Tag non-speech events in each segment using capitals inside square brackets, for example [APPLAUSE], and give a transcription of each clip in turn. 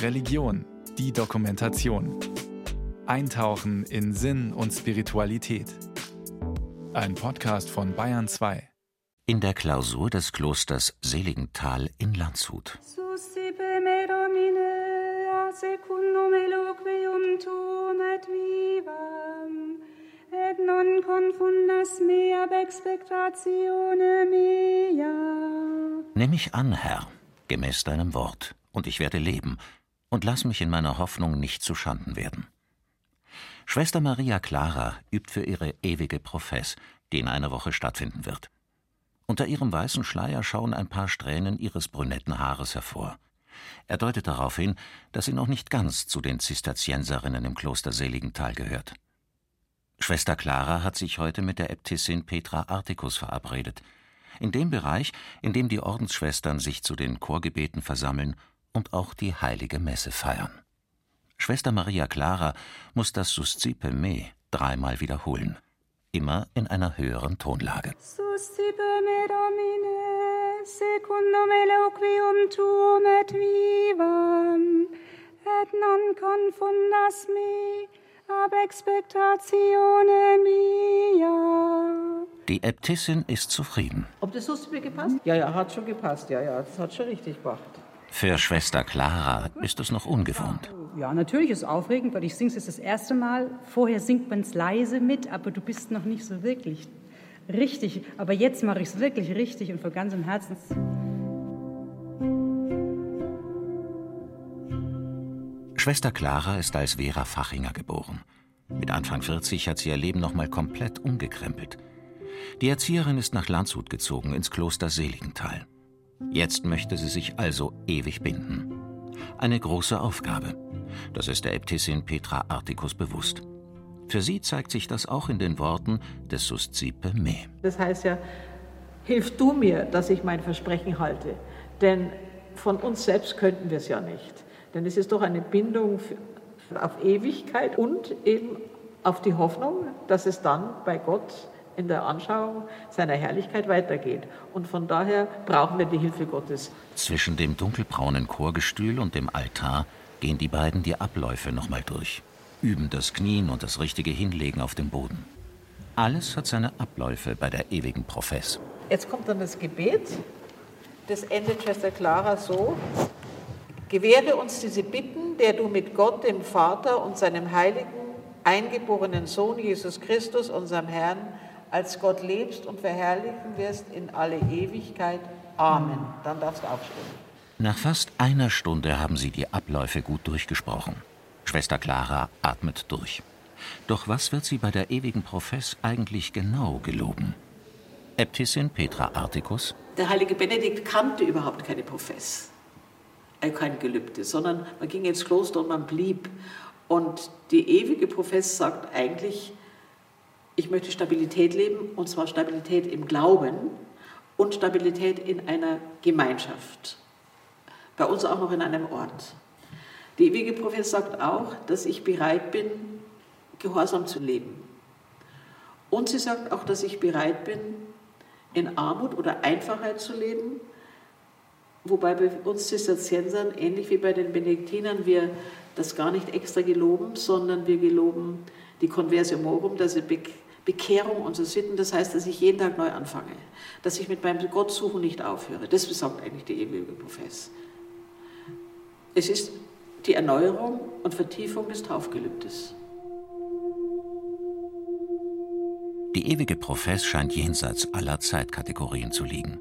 Religion, die Dokumentation. Eintauchen in Sinn und Spiritualität. Ein Podcast von Bayern 2. In der Klausur des Klosters Seligenthal in Landshut. Et vivam, et non confundas me ab expectatione mea. Nimm mich an, Herr, gemäß deinem Wort, und ich werde leben, und lass mich in meiner Hoffnung nicht zu Schanden werden. Schwester Maria Clara übt für ihre ewige Profess, die in einer Woche stattfinden wird. Unter ihrem weißen Schleier schauen ein paar Strähnen ihres brünetten Haares hervor. Er deutet darauf hin, dass sie noch nicht ganz zu den Zisterzienserinnen im Kloster Seligenthal gehört. Schwester Clara hat sich heute mit der Äbtissin Petra Articus verabredet, in dem Bereich, in dem die Ordensschwestern sich zu den Chorgebeten versammeln und auch die heilige Messe feiern. Schwester Maria Clara muss das Suscipe Me dreimal wiederholen, immer in einer höheren Tonlage. Suscipe me Domine, secundum eloquium tuum et vivam, et non confundas me ab expectatione mea. Die Äbtissin ist zufrieden. Ob das Suscipe gepasst? Ja, ja, hat schon gepasst. Ja, ja, das hat schon richtig gemacht. Für Schwester Clara ist es noch ungewohnt. Ja, natürlich ist es aufregend, weil ich singe es das erste Mal. Vorher singt man es leise mit, aber du bist noch nicht so wirklich richtig. Aber jetzt mache ich es wirklich richtig und von ganzem Herzen. Schwester Clara ist als Vera Fachinger geboren. Mit Anfang 40 hat sie ihr Leben nochmal komplett umgekrempelt. Die Erzieherin ist nach Landshut gezogen, ins Kloster Seligenthal. Jetzt möchte sie sich also ewig binden. Eine große Aufgabe. Das ist der Äbtissin Petra Articus bewusst. Für sie zeigt sich das auch in den Worten des Suscipe Me. Das heißt ja, hilf du mir, dass ich mein Versprechen halte. Denn von uns selbst könnten wir es ja nicht. Denn es ist doch eine Bindung auf Ewigkeit und eben auf die Hoffnung, dass es dann bei Gott in der Anschauung seiner Herrlichkeit weitergeht. Und von daher brauchen wir die Hilfe Gottes. Zwischen dem dunkelbraunen Chorgestühl und dem Altar gehen die beiden die Abläufe nochmal durch, üben das Knien und das richtige Hinlegen auf dem Boden. Alles hat seine Abläufe bei der ewigen Profess. Jetzt kommt dann das Gebet. Das endet Schwester Clara so. Gewähre uns diese Bitten, der du mit Gott, dem Vater und seinem heiligen, eingeborenen Sohn Jesus Christus, unserem Herrn, als Gott lebst und verherrlichen wirst in alle Ewigkeit. Amen. Dann darfst du aufstehen. Nach fast einer Stunde haben sie die Abläufe gut durchgesprochen. Schwester Clara atmet durch. Doch was wird sie bei der ewigen Profess eigentlich genau geloben? Äbtissin Petra Articus, Der heilige Benedikt kannte überhaupt keine Profess, kein Gelübde, sondern man ging ins Kloster und man blieb. Und die ewige Profess sagt eigentlich, ich möchte Stabilität leben, und zwar Stabilität im Glauben und Stabilität in einer Gemeinschaft. Bei uns auch noch in einem Ort. Die ewige Profess sagt auch, dass ich bereit bin, gehorsam zu leben. Und sie sagt auch, dass ich bereit bin, in Armut oder Einfachheit zu leben, wobei bei uns Zisterziensern, ähnlich wie bei den Benediktinern, wir das gar nicht extra geloben, sondern wir geloben die Conversiomorum, das ist Be Bekehrung unserer Sitten, das heißt, dass ich jeden Tag neu anfange, dass ich mit meinem Gottsuchen nicht aufhöre. Das besagt eigentlich die ewige Profess. Es ist die Erneuerung und Vertiefung des Taufgelübdes. die ewige Profess scheint jenseits aller Zeitkategorien zu liegen.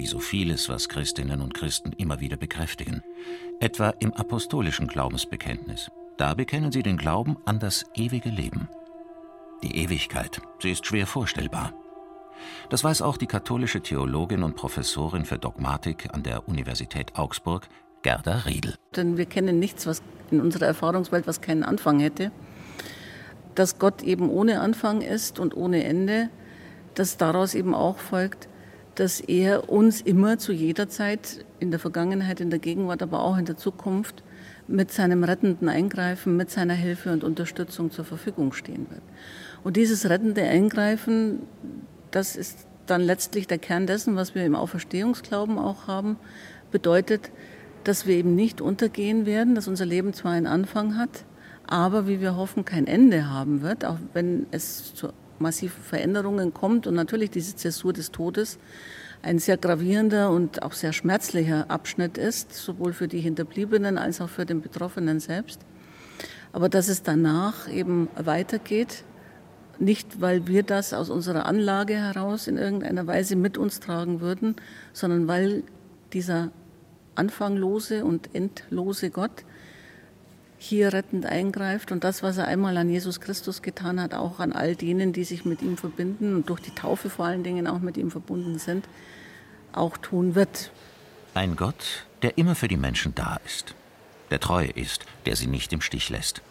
Wie so vieles, was Christinnen und Christen immer wieder bekräftigen. Etwa im apostolischen Glaubensbekenntnis. Da bekennen sie den Glauben an das ewige Leben. Die Ewigkeit, sie ist schwer vorstellbar. Das weiß auch die katholische Theologin und Professorin für Dogmatik an der Universität Augsburg, Gerda Riedel. Denn wir kennen nichts, was in unserer Erfahrungswelt, was keinen Anfang hätte. Dass Gott eben ohne Anfang ist und ohne Ende, dass daraus eben auch folgt, dass er uns immer zu jeder Zeit, in der Vergangenheit, in der Gegenwart, aber auch in der Zukunft, mit seinem rettenden Eingreifen, mit seiner Hilfe und Unterstützung zur Verfügung stehen wird. Und dieses rettende Eingreifen, das ist dann letztlich der Kern dessen, was wir im Auferstehungsglauben auch haben, bedeutet, dass wir eben nicht untergehen werden, dass unser Leben zwar einen Anfang hat, aber wie wir hoffen, kein Ende haben wird, auch wenn es zu massiven Veränderungen kommt und natürlich diese Zäsur des Todes ein sehr gravierender und auch sehr schmerzlicher Abschnitt ist, sowohl für die Hinterbliebenen als auch für den Betroffenen selbst. Aber dass es danach eben weitergeht, nicht weil wir das aus unserer Anlage heraus in irgendeiner Weise mit uns tragen würden, sondern weil dieser anfanglose und endlose Gott hier rettend eingreift und das, was er einmal an Jesus Christus getan hat, auch an all denen, die sich mit ihm verbinden und durch die Taufe vor allen Dingen auch mit ihm verbunden sind, auch tun wird. Ein Gott, der immer für die Menschen da ist, der treu ist, der sie nicht im Stich lässt.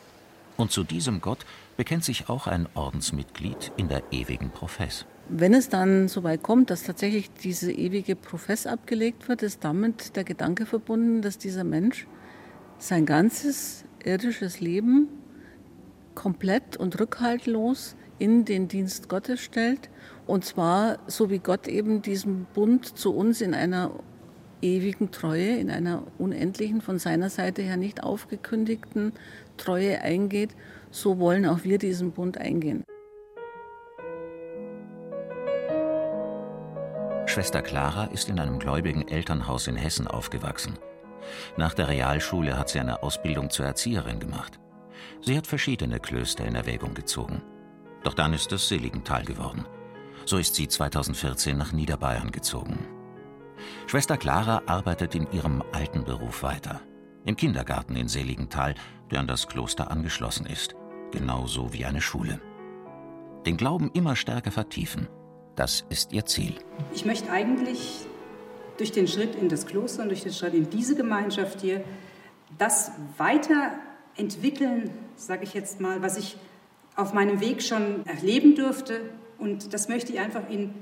Und zu diesem Gott bekennt sich auch ein Ordensmitglied in der ewigen Profess. Wenn es dann so weit kommt, dass tatsächlich diese ewige Profess abgelegt wird, ist damit der Gedanke verbunden, dass dieser Mensch sein ganzes irdisches Leben komplett und rückhaltlos in den Dienst Gottes stellt. Und zwar so wie Gott eben diesen Bund zu uns in einer ewigen Treue, in einer unendlichen, von seiner Seite her nicht aufgekündigten Treue eingeht, so wollen auch wir diesen Bund eingehen. Schwester Clara ist in einem gläubigen Elternhaus in Hessen aufgewachsen. Nach der Realschule hat sie eine Ausbildung zur Erzieherin gemacht. Sie hat verschiedene Klöster in Erwägung gezogen. Doch dann ist es Seligenthal geworden. So ist sie 2014 nach Niederbayern gezogen. Schwester Clara arbeitet in ihrem alten Beruf weiter. Im Kindergarten in Seligenthal, der an das Kloster angeschlossen ist. Genauso wie eine Schule. Den Glauben immer stärker vertiefen. Das ist ihr Ziel. Ich möchte eigentlich durch den Schritt in das Kloster und durch den Schritt in diese Gemeinschaft hier das weiterentwickeln, sage ich jetzt mal, was ich auf meinem Weg schon erleben durfte. Und das möchte ich einfach in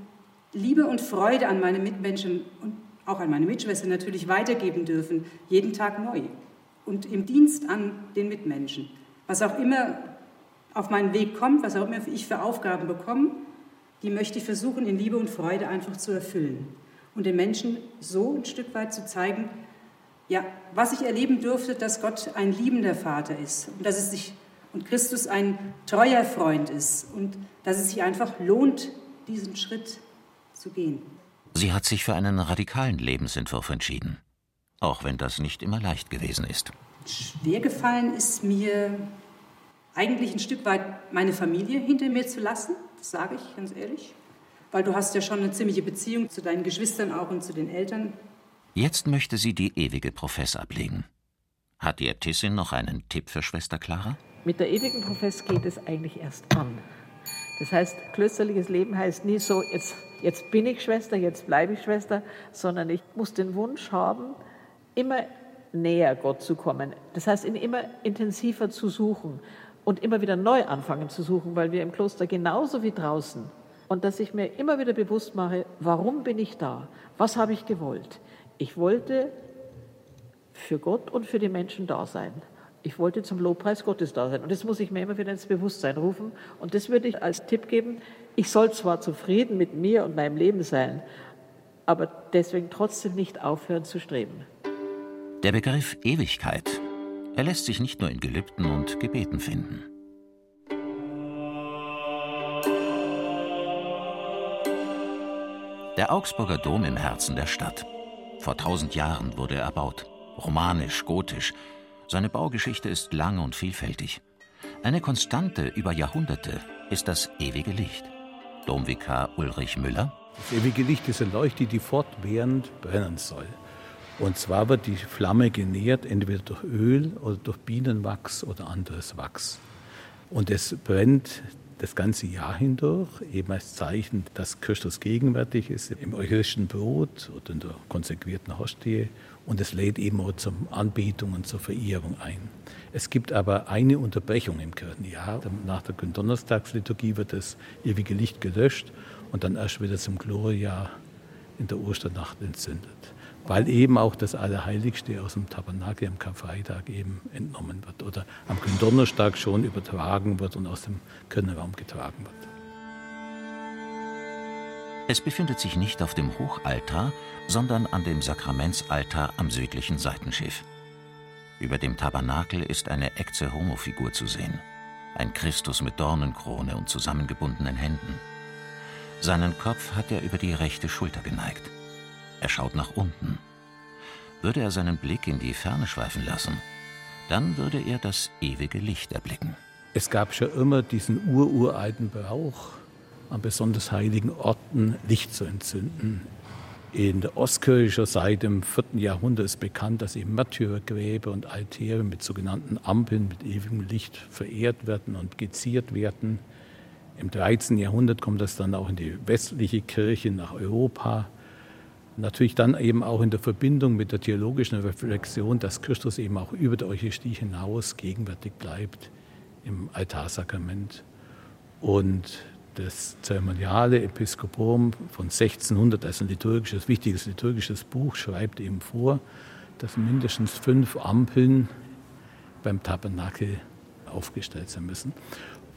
Liebe und Freude an meine Mitmenschen und auch an meine Mitschwester natürlich weitergeben dürfen, jeden Tag neu. Und im Dienst an den Mitmenschen. Was auch immer auf meinen Weg kommt, was auch immer ich für Aufgaben bekomme, die möchte ich versuchen, in Liebe und Freude einfach zu erfüllen und den Menschen so ein Stück weit zu zeigen, ja, was ich erleben durfte, dass Gott ein liebender Vater ist und dass es sich und Christus ein treuer Freund ist und dass es sich einfach lohnt, diesen Schritt zu gehen. Sie hat sich für einen radikalen Lebensentwurf entschieden, auch wenn das nicht immer leicht gewesen ist. Schwer gefallen ist mir eigentlich ein Stück weit meine Familie hinter mir zu lassen, das sage ich ganz ehrlich weil du hast ja schon eine ziemliche Beziehung zu deinen Geschwistern auch und zu den Eltern. Jetzt möchte sie die ewige Profess ablegen. Hat die Äbtissin noch einen Tipp für Schwester Clara? Mit der ewigen Profess geht es eigentlich erst an. Das heißt, klösterliches Leben heißt nie so, jetzt, jetzt bin ich Schwester, jetzt bleibe ich Schwester, sondern ich muss den Wunsch haben, immer näher Gott zu kommen. Das heißt, ihn immer intensiver zu suchen und immer wieder neu anfangen zu suchen, weil wir im Kloster genauso wie draußen und dass ich mir immer wieder bewusst mache, warum bin ich da? Was habe ich gewollt? Ich wollte für Gott und für die Menschen da sein. Ich wollte zum Lobpreis Gottes da sein. Und das muss ich mir immer wieder ins Bewusstsein rufen. Und das würde ich als Tipp geben. Ich soll zwar zufrieden mit mir und meinem Leben sein, aber deswegen trotzdem nicht aufhören zu streben. Der Begriff Ewigkeit, er lässt sich nicht nur in Gelübden und Gebeten finden. Der Augsburger Dom im Herzen der Stadt. Vor tausend Jahren wurde er erbaut. Romanisch, gotisch. Seine Baugeschichte ist lang und vielfältig. Eine Konstante über Jahrhunderte ist das ewige Licht. Domvikar Ulrich Müller. Das ewige Licht ist eine Leuchte, die fortwährend brennen soll. Und zwar wird die Flamme genährt, entweder durch Öl oder durch Bienenwachs oder anderes Wachs. Und es brennt das ganze Jahr hindurch, eben als Zeichen, dass Christus gegenwärtig ist im eucharistischen Brot oder in der konsequierten Hostie und es lädt eben auch zur Anbetung und zur Verehrung ein. Es gibt aber eine Unterbrechung im Kirchenjahr. Nach der Donnerstagsliturgie wird das ewige Licht gelöscht und dann erst wieder zum Gloria in der Osternacht entzündet weil eben auch das Allerheiligste aus dem Tabernakel am Karfreitag eben entnommen wird oder am Donnerstag schon übertragen wird und aus dem Kirchenraum getragen wird. Es befindet sich nicht auf dem Hochaltar, sondern an dem Sakramentsaltar am südlichen Seitenschiff. Über dem Tabernakel ist eine Ecce Homo-Figur zu sehen. Ein Christus mit Dornenkrone und zusammengebundenen Händen. Seinen Kopf hat er über die rechte Schulter geneigt. Er schaut nach unten. Würde er seinen Blick in die Ferne schweifen lassen, dann würde er das ewige Licht erblicken. Es gab schon immer diesen ururalten Brauch, an besonders heiligen Orten Licht zu entzünden. In der Ostkirche seit dem 4. Jahrhundert ist bekannt, dass eben Märtyrergräber und Altäre mit sogenannten Ampeln mit ewigem Licht verehrt werden und geziert werden. Im 13. Jahrhundert kommt das dann auch in die westliche Kirche nach Europa. Natürlich dann eben auch in der Verbindung mit der theologischen Reflexion, dass Christus eben auch über der Eucharistie hinaus gegenwärtig bleibt im Altarsakrament. Und das zeremoniale Episkopum von 1600 als ein liturgisches, wichtiges liturgisches Buch schreibt eben vor, dass mindestens fünf Ampeln beim Tabernakel aufgestellt sein müssen.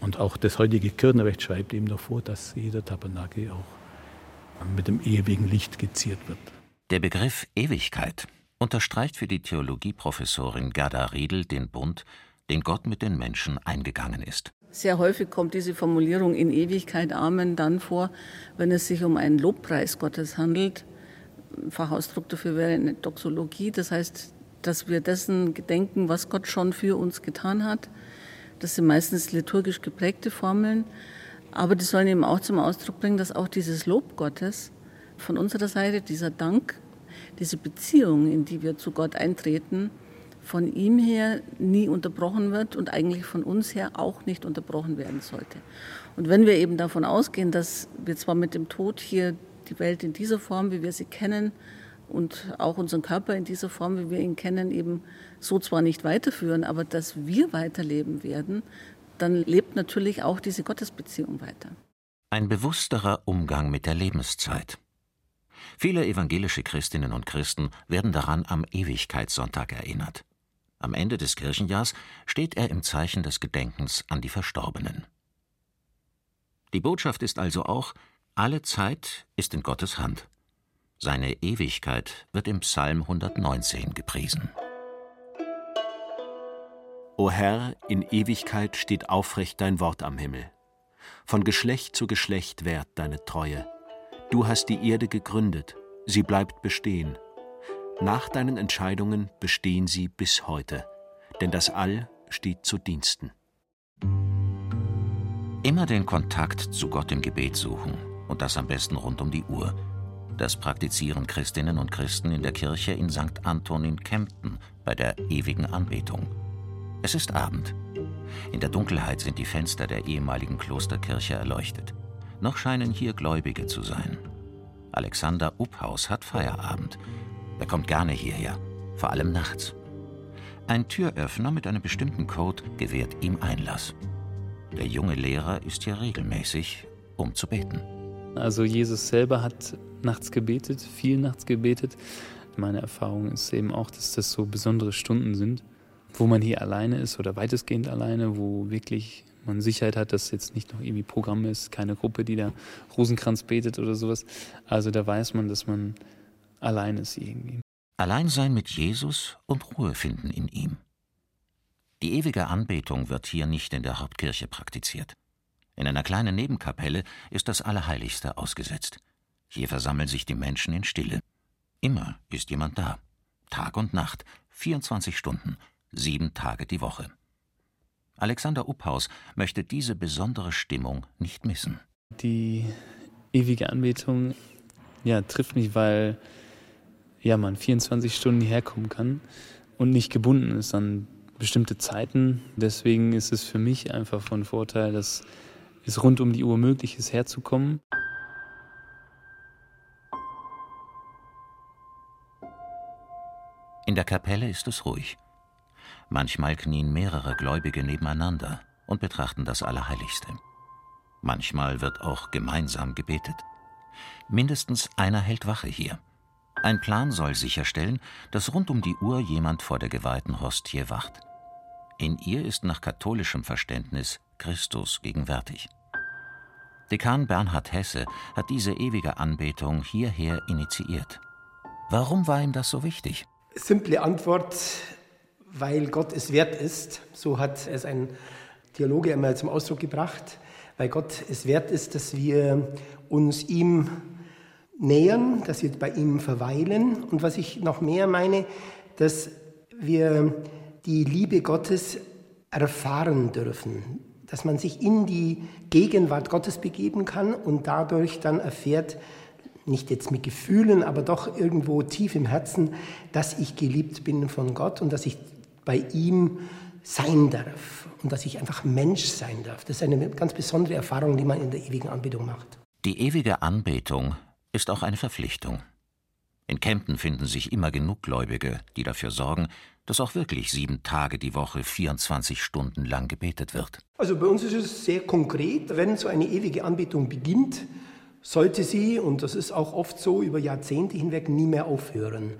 Und auch das heutige Kirchenrecht schreibt eben noch vor, dass jeder Tabernakel auch mit dem ewigen Licht geziert wird. Der Begriff Ewigkeit unterstreicht für die Theologieprofessorin Gerda Riedel den Bund, den Gott mit den Menschen eingegangen ist. Sehr häufig kommt diese Formulierung in Ewigkeit Amen dann vor, wenn es sich um einen Lobpreis Gottes handelt. Ein Fachausdruck dafür wäre eine Doxologie, das heißt, dass wir dessen gedenken, was Gott schon für uns getan hat. Das sind meistens liturgisch geprägte Formeln, aber die sollen eben auch zum Ausdruck bringen, dass auch dieses Lob Gottes von unserer Seite, dieser Dank, diese Beziehung, in die wir zu Gott eintreten, von ihm her nie unterbrochen wird und eigentlich von uns her auch nicht unterbrochen werden sollte. Und wenn wir eben davon ausgehen, dass wir zwar mit dem Tod hier die Welt in dieser Form, wie wir sie kennen, und auch unseren Körper in dieser Form, wie wir ihn kennen, eben so zwar nicht weiterführen, aber dass wir weiterleben werden, dann lebt natürlich auch diese Gottesbeziehung weiter. Ein bewussterer Umgang mit der Lebenszeit. Viele evangelische Christinnen und Christen werden daran am Ewigkeitssonntag erinnert. Am Ende des Kirchenjahrs steht er im Zeichen des Gedenkens an die Verstorbenen. Die Botschaft ist also auch, alle Zeit ist in Gottes Hand. Seine Ewigkeit wird im Psalm 119 gepriesen. O Herr, in Ewigkeit steht aufrecht dein Wort am Himmel. Von Geschlecht zu Geschlecht währt deine Treue. Du hast die Erde gegründet, sie bleibt bestehen. Nach deinen Entscheidungen bestehen sie bis heute, denn das All steht zu Diensten. Immer den Kontakt zu Gott im Gebet suchen und das am besten rund um die Uhr. Das praktizieren Christinnen und Christen in der Kirche in St. Anton in Kempten bei der ewigen Anbetung. Es ist Abend. In der Dunkelheit sind die Fenster der ehemaligen Klosterkirche erleuchtet. Noch scheinen hier Gläubige zu sein. Alexander Upphaus hat Feierabend er kommt gerne hierher, vor allem nachts. Ein Türöffner mit einem bestimmten Code gewährt ihm Einlass. Der junge Lehrer ist hier regelmäßig, um zu beten. Also Jesus selber hat nachts gebetet, viel nachts gebetet. Meine Erfahrung ist eben auch, dass das so besondere Stunden sind, wo man hier alleine ist oder weitestgehend alleine, wo wirklich man Sicherheit hat, dass jetzt nicht noch irgendwie Programm ist, keine Gruppe, die da Rosenkranz betet oder sowas. Also da weiß man, dass man allein ist irgendwie. Allein sein mit Jesus und Ruhe finden in ihm. Die ewige Anbetung wird hier nicht in der Hauptkirche praktiziert. In einer kleinen Nebenkapelle ist das Allerheiligste ausgesetzt. Hier versammeln sich die Menschen in Stille. Immer ist jemand da. Tag und Nacht, 24 Stunden, sieben Tage die Woche. Alexander Upphaus möchte diese besondere Stimmung nicht missen. Die ewige Anbetung ja, trifft mich, weil ja, man 24 Stunden hierher kommen kann und nicht gebunden ist an bestimmte Zeiten. Deswegen ist es für mich einfach von Vorteil, dass es rund um die Uhr möglich ist, herzukommen. In der Kapelle ist es ruhig. Manchmal knien mehrere Gläubige nebeneinander und betrachten das Allerheiligste. Manchmal wird auch gemeinsam gebetet. Mindestens einer hält Wache hier. Ein Plan soll sicherstellen, dass rund um die Uhr jemand vor der geweihten Hostie wacht. In ihr ist nach katholischem Verständnis Christus gegenwärtig. Dekan Bernhard Hesse hat diese ewige Anbetung hierher initiiert. Warum war ihm das so wichtig? Simple Antwort, weil Gott es wert ist. So hat es ein Theologe einmal zum Ausdruck gebracht. Weil Gott es wert ist, dass wir uns ihm nähern, dass wir bei ihm verweilen. Und was ich noch mehr meine, dass wir die Liebe Gottes erfahren dürfen, dass man sich in die Gegenwart Gottes begeben kann und dadurch dann erfährt, nicht jetzt mit Gefühlen, aber doch irgendwo tief im Herzen, dass ich geliebt bin von Gott und dass ich bei ihm sein darf und dass ich einfach Mensch sein darf. Das ist eine ganz besondere Erfahrung, die man in der ewigen Anbetung macht. Die ewige Anbetung ist auch eine Verpflichtung. In Kempten finden sich immer genug Gläubige, die dafür sorgen, dass auch wirklich sieben Tage die Woche 24 Stunden lang gebetet wird. Also bei uns ist es sehr konkret. Wenn so eine ewige Anbetung beginnt, sollte sie, und das ist auch oft so, über Jahrzehnte hinweg nie mehr aufhören.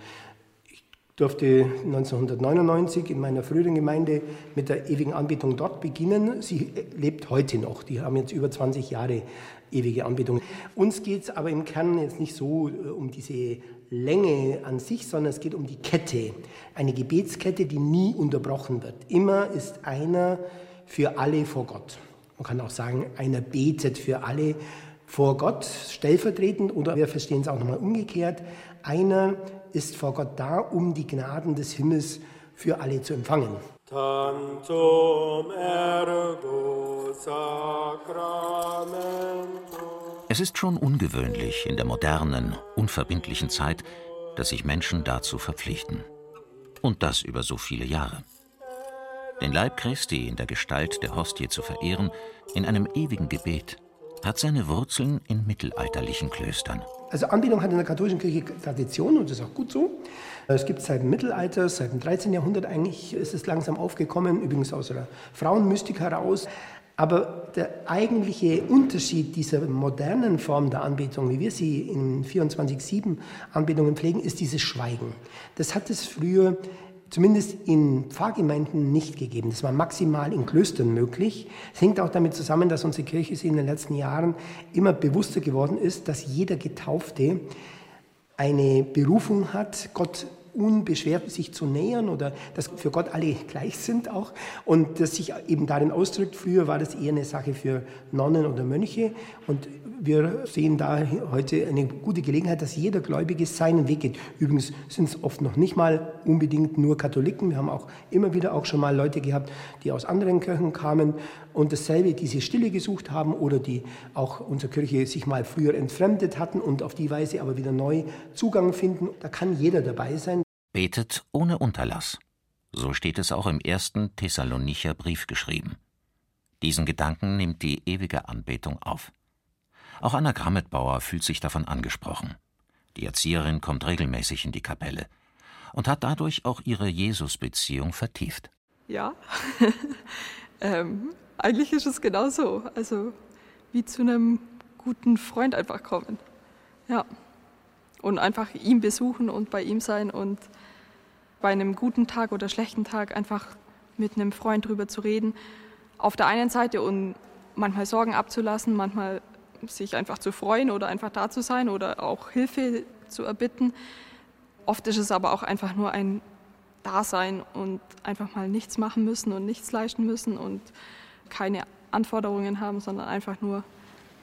Durfte 1999 in meiner früheren Gemeinde mit der ewigen Anbetung dort beginnen. Sie lebt heute noch. Die haben jetzt über 20 Jahre ewige Anbetung. Uns geht es aber im Kern jetzt nicht so äh, um diese Länge an sich, sondern es geht um die Kette. Eine Gebetskette, die nie unterbrochen wird. Immer ist einer für alle vor Gott. Man kann auch sagen, einer betet für alle vor Gott, stellvertretend, oder wir verstehen es auch nochmal umgekehrt. Einer ist vor Gott da, um die Gnaden des Himmels für alle zu empfangen. Tantum ergo sacramento. Es ist schon ungewöhnlich in der modernen, unverbindlichen Zeit, dass sich Menschen dazu verpflichten. Und das über so viele Jahre. Den Leib Christi in der Gestalt der Hostie zu verehren, in einem ewigen Gebet, hat seine Wurzeln in mittelalterlichen Klöstern. Also Anbetung hat in der katholischen Kirche Tradition und das ist auch gut so. Es gibt seit dem Mittelalter, seit dem 13. Jahrhundert eigentlich ist es langsam aufgekommen, übrigens aus einer Frauenmystik heraus. Aber der eigentliche Unterschied dieser modernen Form der Anbetung, wie wir sie in 24-7 Anbetungen pflegen, ist dieses Schweigen. Das hat es früher zumindest in Pfarrgemeinden nicht gegeben. Das war maximal in Klöstern möglich. Es hängt auch damit zusammen, dass unsere Kirche sich in den letzten Jahren immer bewusster geworden ist, dass jeder Getaufte eine Berufung hat, Gott unbeschwert sich zu nähern oder dass für Gott alle gleich sind auch und das sich eben darin ausdrückt. Früher war das eher eine Sache für Nonnen oder Mönche und wir sehen da heute eine gute Gelegenheit, dass jeder Gläubige seinen Weg geht. Übrigens sind es oft noch nicht mal unbedingt nur Katholiken. Wir haben auch immer wieder auch schon mal Leute gehabt, die aus anderen Kirchen kamen und dasselbe, diese Stille gesucht haben oder die auch unserer Kirche sich mal früher entfremdet hatten und auf die Weise aber wieder neu Zugang finden. Da kann jeder dabei sein. Betet ohne Unterlass. So steht es auch im ersten Thessalonicher Brief geschrieben. Diesen Gedanken nimmt die ewige Anbetung auf. Auch Anna Grammetbauer fühlt sich davon angesprochen. Die Erzieherin kommt regelmäßig in die Kapelle und hat dadurch auch ihre Jesus-Beziehung vertieft. Ja, [LAUGHS] ähm, eigentlich ist es genauso. Also wie zu einem guten Freund einfach kommen. Ja. Und einfach ihn besuchen und bei ihm sein und bei einem guten Tag oder schlechten Tag einfach mit einem Freund drüber zu reden. Auf der einen Seite und manchmal Sorgen abzulassen, manchmal sich einfach zu freuen oder einfach da zu sein oder auch Hilfe zu erbitten. Oft ist es aber auch einfach nur ein Dasein und einfach mal nichts machen müssen und nichts leisten müssen und keine Anforderungen haben, sondern einfach nur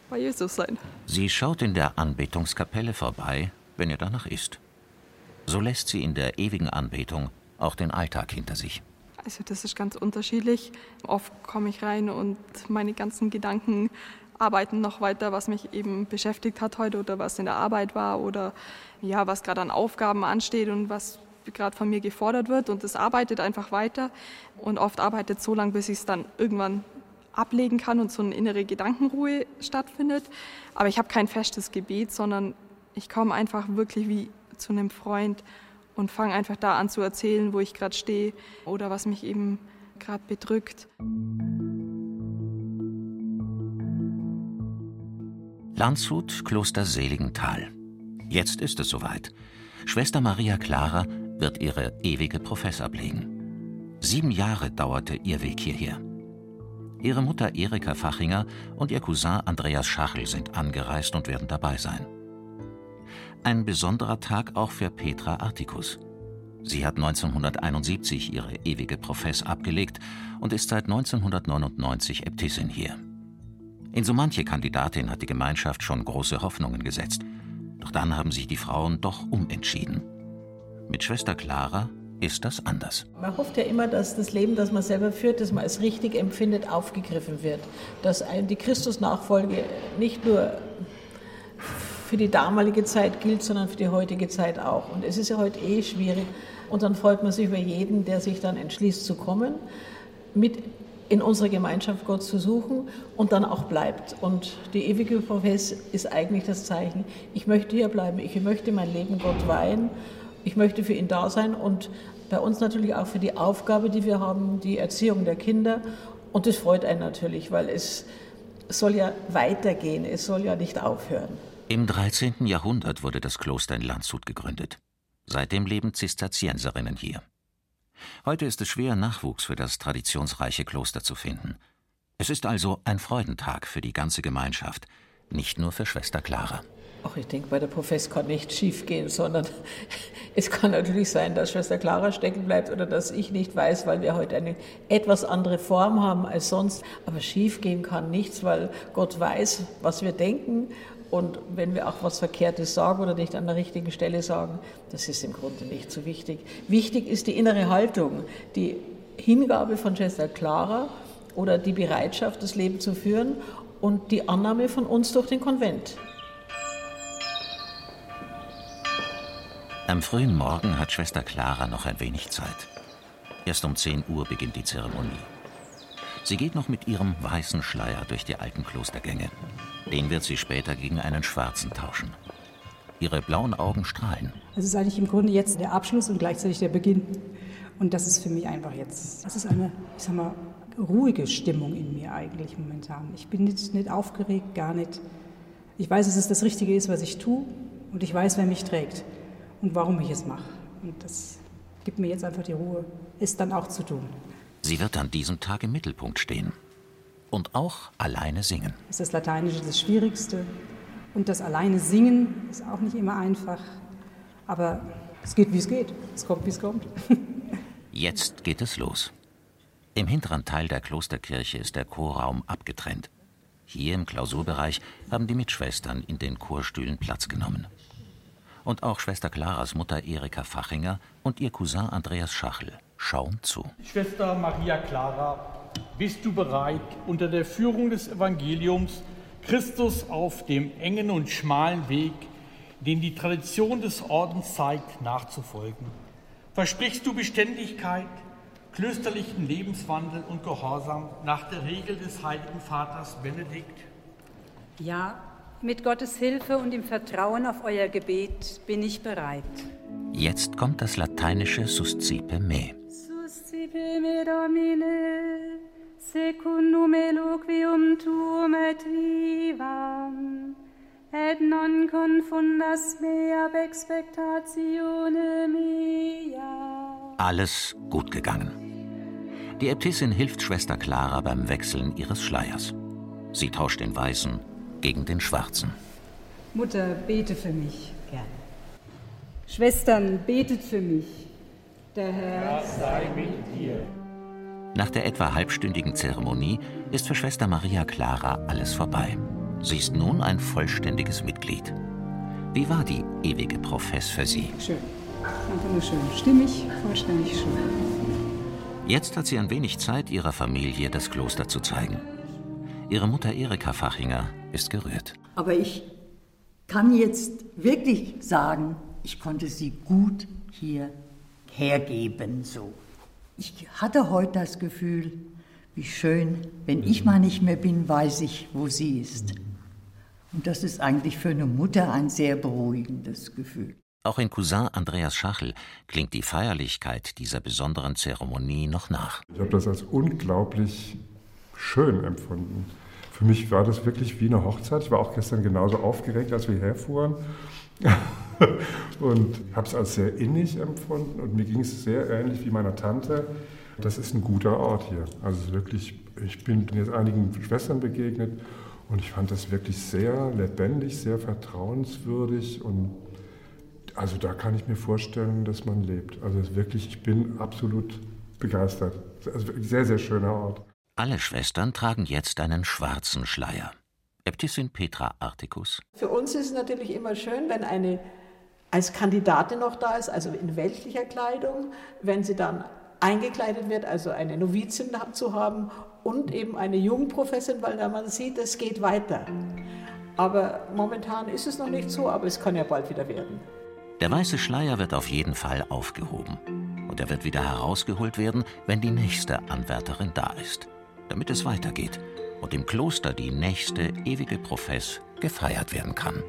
bei Jesus sein. Sie schaut in der Anbetungskapelle vorbei, wenn ihr danach ist. So lässt sie in der ewigen Anbetung auch den Alltag hinter sich. Also das ist ganz unterschiedlich. Oft komme ich rein und meine ganzen Gedanken arbeiten noch weiter, was mich eben beschäftigt hat heute oder was in der Arbeit war oder ja, was gerade an Aufgaben ansteht und was gerade von mir gefordert wird und es arbeitet einfach weiter und oft arbeitet so lange, bis ich es dann irgendwann ablegen kann und so eine innere Gedankenruhe stattfindet. Aber ich habe kein festes Gebet, sondern ich komme einfach wirklich wie zu einem Freund und fange einfach da an zu erzählen, wo ich gerade stehe oder was mich eben gerade bedrückt. Landshut, Kloster Seligenthal. Jetzt ist es soweit. Schwester Maria Clara wird ihre ewige Profess ablegen. Sieben Jahre dauerte ihr Weg hierher. Ihre Mutter Erika Fachinger und ihr Cousin Andreas Schachel sind angereist und werden dabei sein. Ein besonderer Tag auch für Petra Artikus. Sie hat 1971 ihre ewige Profess abgelegt und ist seit 1999 Äbtissin hier. In so manche Kandidatin hat die Gemeinschaft schon große Hoffnungen gesetzt. Doch dann haben sich die Frauen doch umentschieden. Mit Schwester Clara ist das anders. Man hofft ja immer, dass das Leben, das man selber führt, das man als richtig empfindet, aufgegriffen wird. Dass die Christusnachfolge nicht nur für die damalige Zeit gilt, sondern für die heutige Zeit auch. Und es ist ja heute eh schwierig. Und dann freut man sich über jeden, der sich dann entschließt zu kommen, mit in unserer Gemeinschaft Gott zu suchen und dann auch bleibt. Und die ewige Profess ist eigentlich das Zeichen, ich möchte hier bleiben, ich möchte mein Leben Gott weihen, ich möchte für ihn da sein und bei uns natürlich auch für die Aufgabe, die wir haben, die Erziehung der Kinder. Und das freut einen natürlich, weil es soll ja weitergehen, es soll ja nicht aufhören. Im 13. Jahrhundert wurde das Kloster in Landshut gegründet. Seitdem leben Zisterzienserinnen hier. Heute ist es schwer, Nachwuchs für das traditionsreiche Kloster zu finden. Es ist also ein Freudentag für die ganze Gemeinschaft, nicht nur für Schwester Clara. Ach, ich denke, bei der Profess kann nicht schief gehen, sondern [LAUGHS] es kann natürlich sein, dass Schwester Clara stecken bleibt oder dass ich nicht weiß, weil wir heute eine etwas andere Form haben als sonst. Aber schief gehen kann nichts, weil Gott weiß, was wir denken. Und wenn wir auch was Verkehrtes sagen oder nicht an der richtigen Stelle sagen, das ist im Grunde nicht so wichtig. Wichtig ist die innere Haltung, die Hingabe von Schwester Clara oder die Bereitschaft, das Leben zu führen und die Annahme von uns durch den Konvent. Am frühen Morgen hat Schwester Clara noch ein wenig Zeit. Erst um 10 Uhr beginnt die Zeremonie. Sie geht noch mit ihrem weißen Schleier durch die alten Klostergänge. Den wird sie später gegen einen schwarzen tauschen. Ihre blauen Augen strahlen. Es ist eigentlich im Grunde jetzt der Abschluss und gleichzeitig der Beginn. Und das ist für mich einfach jetzt, das ist eine, ich sag mal, ruhige Stimmung in mir eigentlich momentan. Ich bin nicht, nicht aufgeregt, gar nicht. Ich weiß, dass es das Richtige ist, was ich tue und ich weiß, wer mich trägt und warum ich es mache. Und das gibt mir jetzt einfach die Ruhe, es dann auch zu tun. Sie wird an diesem Tag im Mittelpunkt stehen und auch alleine singen. Das ist das Lateinische das Schwierigste und das alleine Singen ist auch nicht immer einfach, aber es geht, wie es geht. Es kommt, wie es kommt. [LAUGHS] Jetzt geht es los. Im hinteren Teil der Klosterkirche ist der Chorraum abgetrennt. Hier im Klausurbereich haben die Mitschwestern in den Chorstühlen Platz genommen und auch Schwester Claras Mutter Erika Fachinger und ihr Cousin Andreas Schachel schauen zu. Schwester Maria Clara, bist du bereit, unter der Führung des Evangeliums Christus auf dem engen und schmalen Weg, den die Tradition des Ordens zeigt, nachzufolgen? Versprichst du Beständigkeit, klösterlichen Lebenswandel und Gehorsam nach der Regel des heiligen Vaters Benedikt? Ja, mit Gottes Hilfe und im Vertrauen auf euer Gebet bin ich bereit. Jetzt kommt das lateinische Suscipe me. Suscipe me Domine, secundum eloquium tuum et vivam, et non confundas me ab expectatione mea. Alles gut gegangen. Die Äbtissin hilft Schwester Clara beim Wechseln ihres Schleiers. Sie tauscht den weißen gegen den Schwarzen. Mutter, bete für mich. Gerne. Schwestern, betet für mich. Der Herr sei mit dir. Nach der etwa halbstündigen Zeremonie ist für Schwester Maria Clara alles vorbei. Sie ist nun ein vollständiges Mitglied. Wie war die ewige Profess für Sie? Schön. Einfach nur schön. Stimmig, vollständig schön. Jetzt hat sie ein wenig Zeit, ihrer Familie das Kloster zu zeigen. Ihre Mutter Erika Fachinger ist gerührt. Aber ich kann jetzt wirklich sagen, ich konnte sie gut hier hergeben. So. Ich hatte heute das Gefühl, wie schön, wenn ich mal nicht mehr bin, weiß ich, wo sie ist. Und das ist eigentlich für eine Mutter ein sehr beruhigendes Gefühl. Auch in Cousin Andreas Schachel klingt die Feierlichkeit dieser besonderen Zeremonie noch nach. Ich habe das als unglaublich schön empfunden. Für mich war das wirklich wie eine Hochzeit. Ich war auch gestern genauso aufgeregt, als wir herfuhren. Und habe es als sehr innig empfunden und mir ging es sehr ähnlich wie meiner Tante. Das ist ein guter Ort hier. Also es ist wirklich Ich bin jetzt einigen Schwestern begegnet und ich fand das wirklich sehr lebendig, sehr vertrauenswürdig und also da kann ich mir vorstellen, dass man lebt. Also wirklich, ich bin absolut begeistert. Also sehr, sehr schöner Ort. Alle Schwestern tragen jetzt einen schwarzen Schleier. Äbtissin Petra Articus. Für uns ist es natürlich immer schön, wenn eine als Kandidatin noch da ist, also in weltlicher Kleidung, wenn sie dann eingekleidet wird, also eine Novizin zu haben und eben eine Jungprofessin, weil da man sieht, es geht weiter. Aber momentan ist es noch nicht so, aber es kann ja bald wieder werden. Der weiße Schleier wird auf jeden Fall aufgehoben. Und er wird wieder herausgeholt werden, wenn die nächste Anwärterin da ist. Damit es weitergeht und im Kloster die nächste ewige Profess gefeiert werden kann.